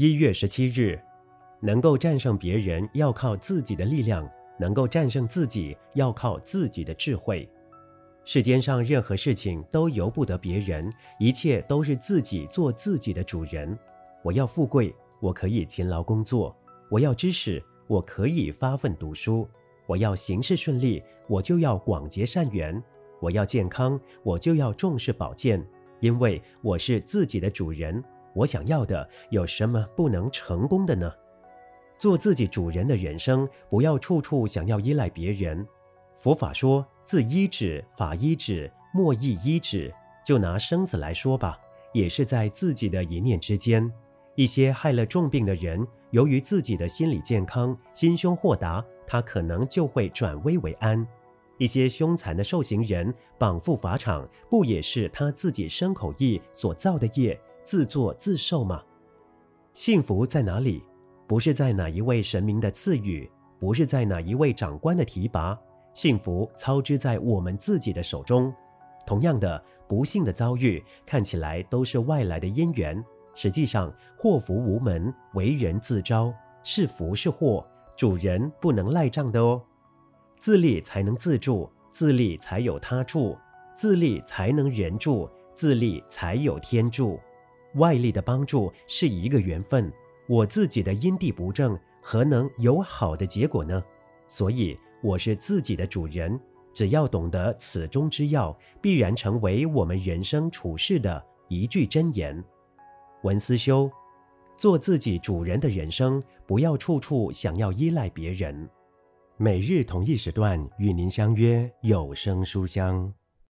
一月十七日，能够战胜别人要靠自己的力量，能够战胜自己要靠自己的智慧。世间上任何事情都由不得别人，一切都是自己做自己的主人。我要富贵，我可以勤劳工作；我要知识，我可以发奋读书；我要行事顺利，我就要广结善缘；我要健康，我就要重视保健。因为我是自己的主人，我想要的有什么不能成功的呢？做自己主人的人生，不要处处想要依赖别人。佛法说。自依止，法依止，莫亦依止。就拿生死来说吧，也是在自己的一念之间。一些害了重病的人，由于自己的心理健康、心胸豁达，他可能就会转危为安。一些凶残的受刑人，绑赴法场，不也是他自己身口意所造的业，自作自受吗？幸福在哪里？不是在哪一位神明的赐予，不是在哪一位长官的提拔。幸福操之在我们自己的手中。同样的，不幸的遭遇看起来都是外来的因缘，实际上祸福无门，为人自招。是福是祸，主人不能赖账的哦。自立才能自助，自立才有他助，自立才能人助，自立才有天助。外力的帮助是一个缘分，我自己的因地不正，何能有好的结果呢？所以。我是自己的主人，只要懂得此中之要，必然成为我们人生处事的一句真言。文思修，做自己主人的人生，不要处处想要依赖别人。每日同一时段与您相约有声书香。